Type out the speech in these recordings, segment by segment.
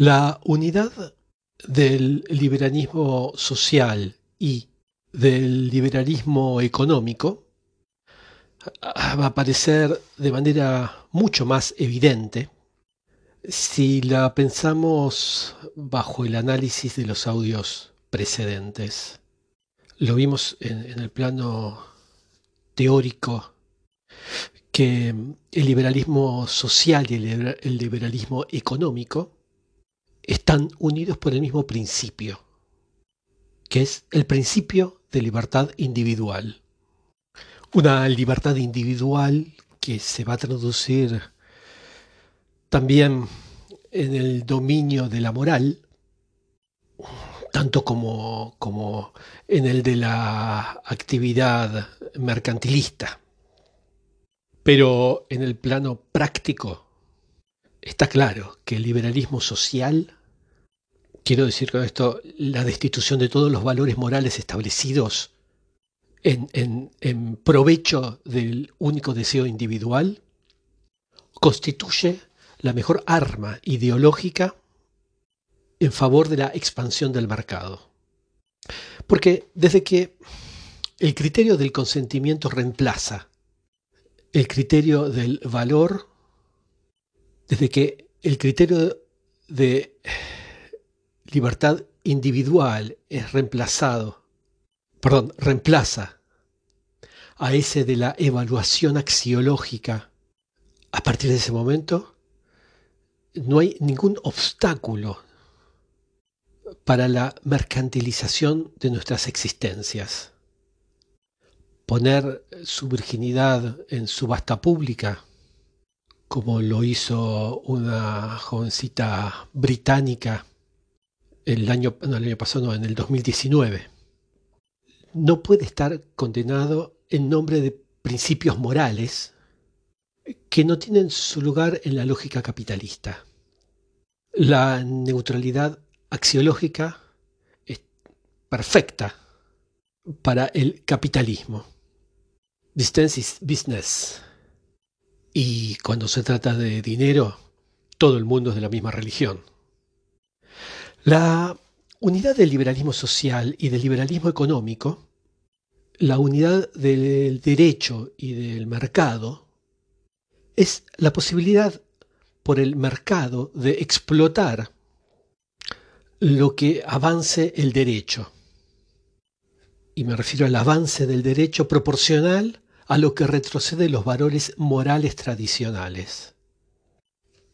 La unidad del liberalismo social y del liberalismo económico va a aparecer de manera mucho más evidente si la pensamos bajo el análisis de los audios precedentes. Lo vimos en, el plano teórico que el liberalismo social y el liberalismo económico están unidos por el mismo principio, que es el principio de libertad individual. Una libertad individual que se va a traducir también en el dominio de la moral, tanto como, como en el de la actividad mercantilista. Pero en el plano práctico, Está claro que el liberalismo social, quiero decir con esto, la destitución de todos los valores morales establecidos en, en provecho del único deseo individual, constituye la mejor arma ideológica en favor de la expansión del mercado. Porque desde que el criterio del consentimiento reemplaza el criterio del valor, desde que el criterio de libertad individual es reemplazado, perdón, reemplaza a ese de la evaluación axiológica, a partir de ese momento no hay ningún obstáculo para la mercantilización de nuestras existencias. Poner su virginidad en subasta pública como lo hizo una jovencita británica el año, el año pasado, en el 2019. No puede estar condenado en nombre de principios morales que no tienen su lugar en la lógica capitalista. La neutralidad axiológica es perfecta para el capitalismo. Distance is business. Y cuando se trata de dinero, todo el mundo es de la misma religión. La unidad del liberalismo social y del liberalismo económico, la unidad del derecho y del mercado, es la posibilidad por el mercado de explotar lo que avance el derecho. Y me refiero al avance del derecho proporcional a lo que retrocede los valores morales tradicionales.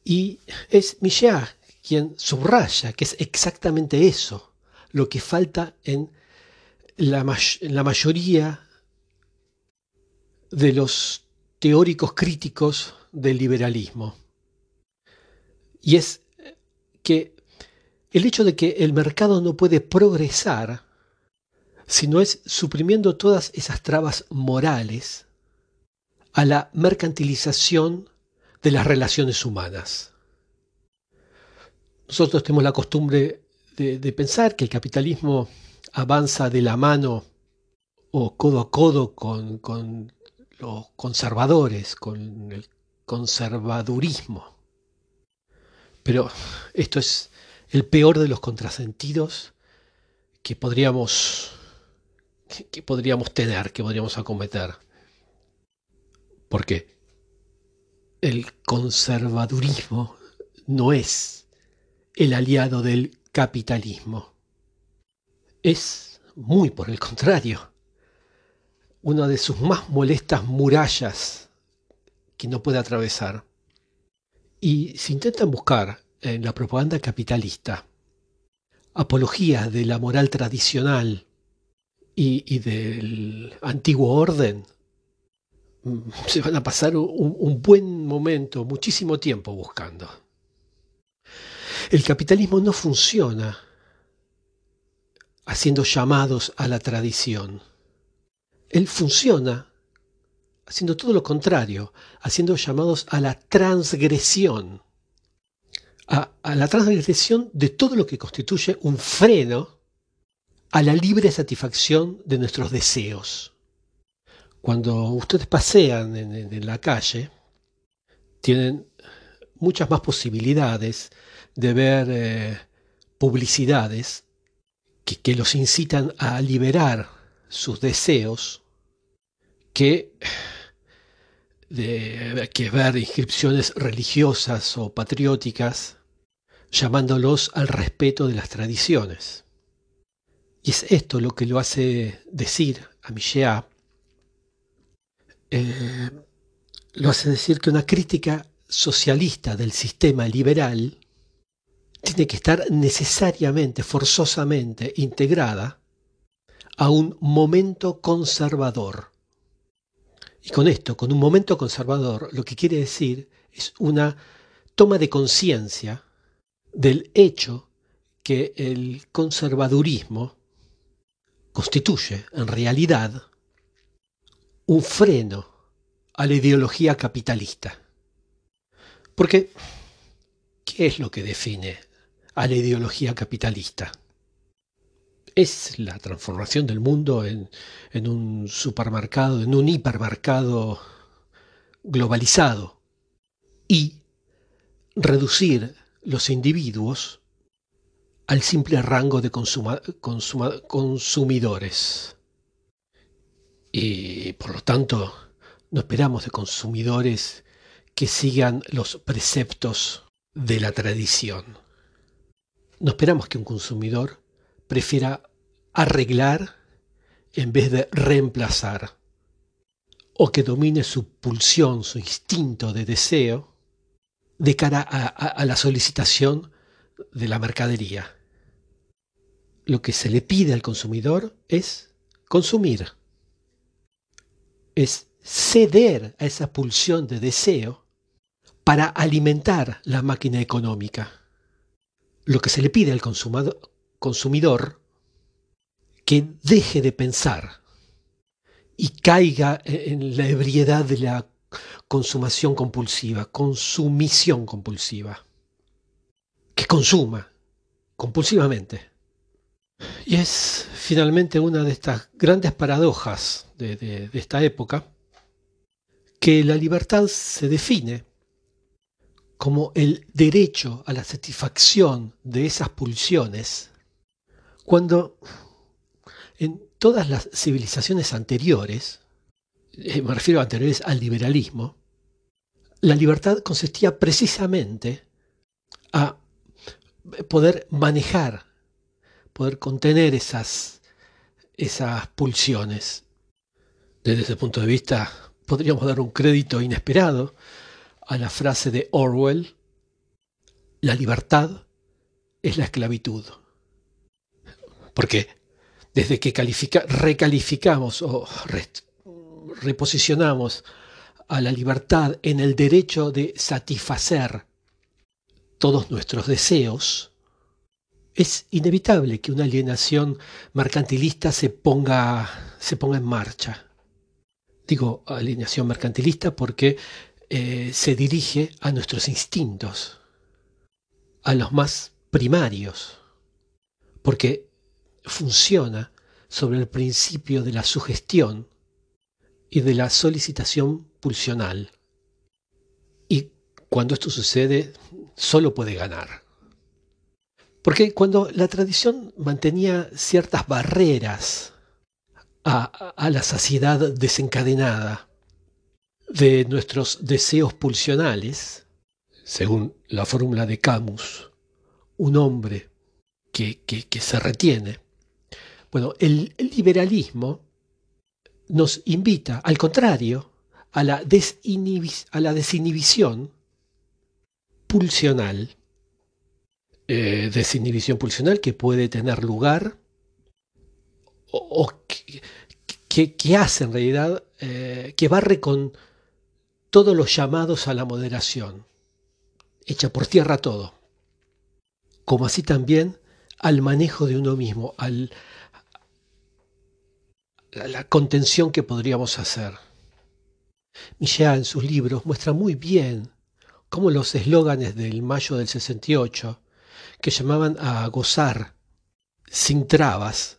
Y es Michel quien subraya que es exactamente eso lo que falta en la, la mayoría de los teóricos críticos del liberalismo. Y es que el hecho de que el mercado no puede progresar si no es suprimiendo todas esas trabas morales a la mercantilización de las relaciones humanas. Nosotros tenemos la costumbre de, pensar que el capitalismo avanza de la mano o codo a codo con, con los conservadores, con el conservadurismo. Pero esto es el peor de los contrasentidos que podríamos, que podríamos tener, que podríamos acometer. Porque el conservadurismo no es el aliado del capitalismo. Es, muy por el contrario, una de sus más molestas murallas que no puede atravesar. Y si intentan buscar en la propaganda capitalista apologías de la moral tradicional y, y del antiguo orden, se van a pasar un, buen momento, muchísimo tiempo buscando. El capitalismo no funciona haciendo llamados a la tradición. Él funciona haciendo todo lo contrario, haciendo llamados a la transgresión, a, la transgresión de todo lo que constituye un freno a la libre satisfacción de nuestros deseos. Cuando ustedes pasean en, la calle, tienen muchas más posibilidades de ver eh, publicidades que, los incitan a liberar sus deseos que, de, que ver inscripciones religiosas o patrióticas llamándolos al respeto de las tradiciones. Y es esto lo que lo hace decir a Michel, eh, lo hace decir que una crítica socialista del sistema liberal tiene que estar necesariamente, forzosamente integrada a un momento conservador. Y con esto, con un momento conservador, lo que quiere decir es una toma de conciencia del hecho que el conservadurismo constituye en realidad un freno a la ideología capitalista. Porque, ¿qué es lo que define a la ideología capitalista? Es la transformación del mundo en, un supermercado, en un hipermercado globalizado y reducir los individuos al simple rango de consumidores. Y por lo tanto, no esperamos de consumidores que sigan los preceptos de la tradición. No esperamos que un consumidor prefiera arreglar en vez de reemplazar, o que domine su pulsión, su instinto de deseo, de cara a, la solicitación de la mercadería. Lo que se le pide al consumidor es consumir, es ceder a esa pulsión de deseo para alimentar la máquina económica. Lo que se le pide al consumidor que deje de pensar y caiga en la ebriedad de la consumación compulsiva, consumición compulsiva. Que consuma compulsivamente. Y es finalmente una de estas grandes paradojas de, esta época, que la libertad se define como el derecho a la satisfacción de esas pulsiones, cuando en todas las civilizaciones anteriores, eh, me refiero a anteriores al liberalismo, la libertad consistía precisamente a poder manejar, poder contener esas, esas pulsiones. Desde ese punto de vista, podríamos dar un crédito inesperado a la frase de Orwell, la libertad es la esclavitud. Porque desde que recalificamos o reposicionamos a la libertad en el derecho de satisfacer todos nuestros deseos, es inevitable que una alienación mercantilista se ponga, se ponga en marcha. Digo alienación mercantilista porque eh, se dirige a nuestros instintos, a los más primarios, porque funciona sobre el principio de la sugestión y de la solicitación pulsional. Y cuando esto sucede, solo puede ganar. Porque cuando la tradición mantenía ciertas barreras a la saciedad desencadenada, de nuestros deseos pulsionales, según la fórmula de Camus, un hombre que, se retiene. Bueno, el, liberalismo nos invita, al contrario, a la, a la desinhibición pulsional. Eh, desinhibición pulsional que puede tener lugar o, que, hace en realidad, eh, que barre con todos los llamados a la moderación, echa por tierra todo, como así también al manejo de uno mismo, al, a la contención que podríamos hacer. Michel en sus libros muestra muy bien cómo los eslóganes del mayo del 68, que llamaban a gozar sin trabas,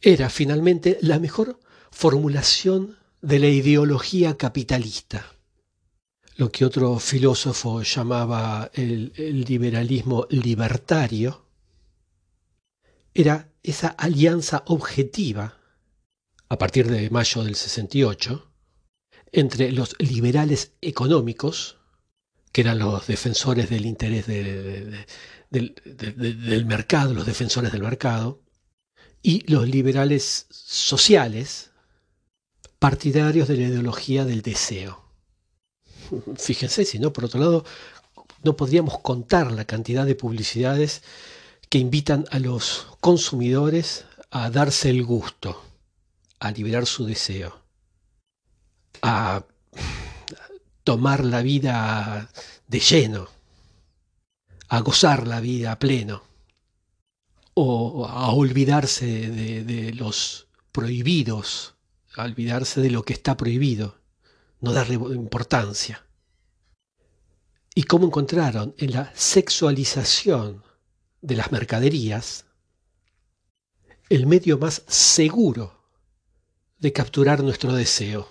era finalmente la mejor formulación de la ideología capitalista. lo que otro filósofo llamaba el, liberalismo libertario, era esa alianza objetiva, a partir de mayo del 68, entre los liberales económicos, que eran los defensores del interés del mercado, los defensores del mercado, y los liberales sociales, partidarios de la ideología del deseo. Fíjense, si no, por otro lado, no podríamos contar la cantidad de publicidades que invitan a los consumidores a darse el gusto, a liberar su deseo, a tomar la vida de lleno, a gozar la vida a pleno, o a olvidarse de, de los prohibidos, a olvidarse de lo que está prohibido no darle importancia. ¿Y cómo encontraron en la sexualización de las mercaderías el medio más seguro de capturar nuestro deseo?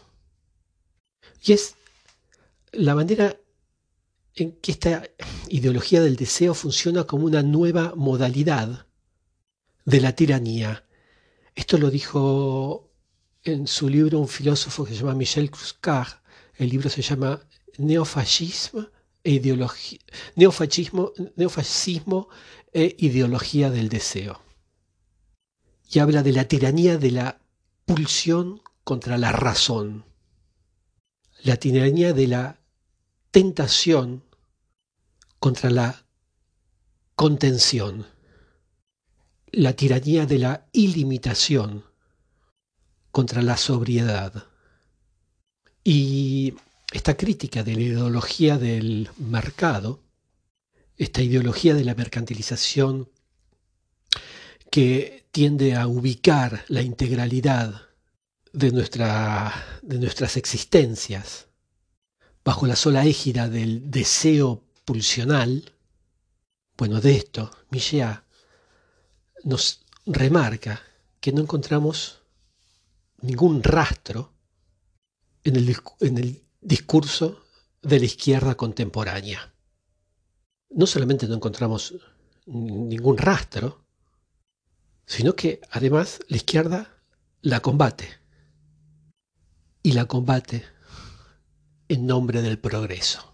Y es la manera en que esta ideología del deseo funciona como una nueva modalidad de la tiranía. Esto lo dijo en su libro un filósofo que se llama Michel Cuscar, el libro se llama e ideología, neofascismo e ideología del deseo. Y habla de la tiranía de la pulsión contra la razón, la tiranía de la tentación contra la contención, la tiranía de la ilimitación contra la sobriedad. Y esta crítica de la ideología del mercado, esta ideología de la mercantilización que tiende a ubicar la integralidad de, nuestra, de nuestras existencias bajo la sola égida del deseo pulsional, bueno, de esto Michel nos remarca que no encontramos ningún rastro en el, discurso de la izquierda contemporánea. No solamente no encontramos ningún rastro, sino que además la izquierda la combate. Y la combate en nombre del progreso.